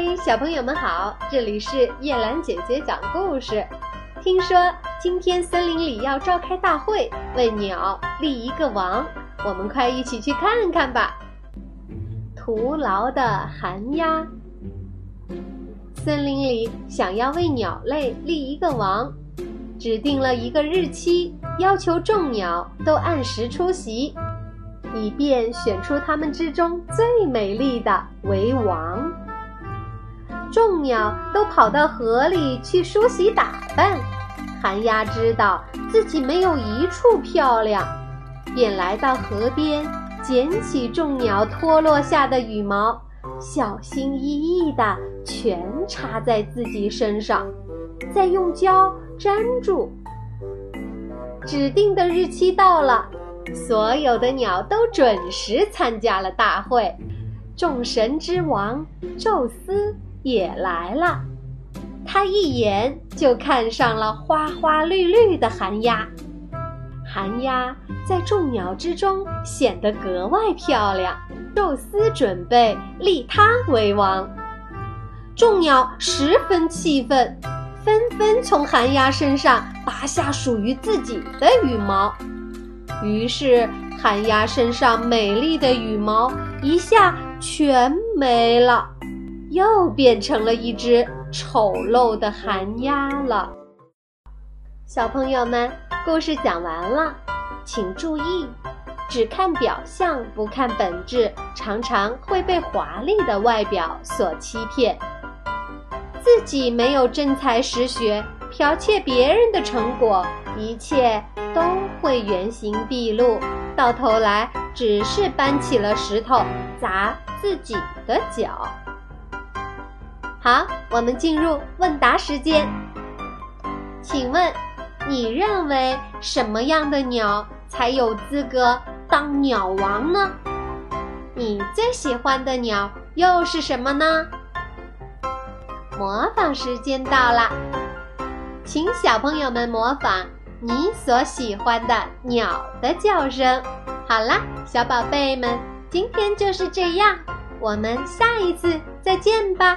嗨，小朋友们好！这里是叶兰姐姐讲故事。听说今天森林里要召开大会，为鸟立一个王，我们快一起去看看吧。徒劳的寒鸦。森林里想要为鸟类立一个王，指定了一个日期，要求众鸟都按时出席，以便选出它们之中最美丽的为王。众鸟都跑到河里去梳洗打扮，寒鸦知道自己没有一处漂亮，便来到河边，捡起众鸟脱落下的羽毛，小心翼翼地全插在自己身上，再用胶粘住。指定的日期到了，所有的鸟都准时参加了大会，众神之王宙斯。也来了，他一眼就看上了花花绿绿的寒鸦。寒鸦在众鸟之中显得格外漂亮。宙斯准备立它为王，众鸟十分气愤，纷纷从寒鸦身上拔下属于自己的羽毛。于是，寒鸦身上美丽的羽毛一下全没了。又变成了一只丑陋的寒鸦了。小朋友们，故事讲完了，请注意，只看表象不看本质，常常会被华丽的外表所欺骗。自己没有真才实学，剽窃别人的成果，一切都会原形毕露，到头来只是搬起了石头砸自己的脚。好，我们进入问答时间。请问，你认为什么样的鸟才有资格当鸟王呢？你最喜欢的鸟又是什么呢？模仿时间到了，请小朋友们模仿你所喜欢的鸟的叫声。好啦，小宝贝们，今天就是这样，我们下一次再见吧。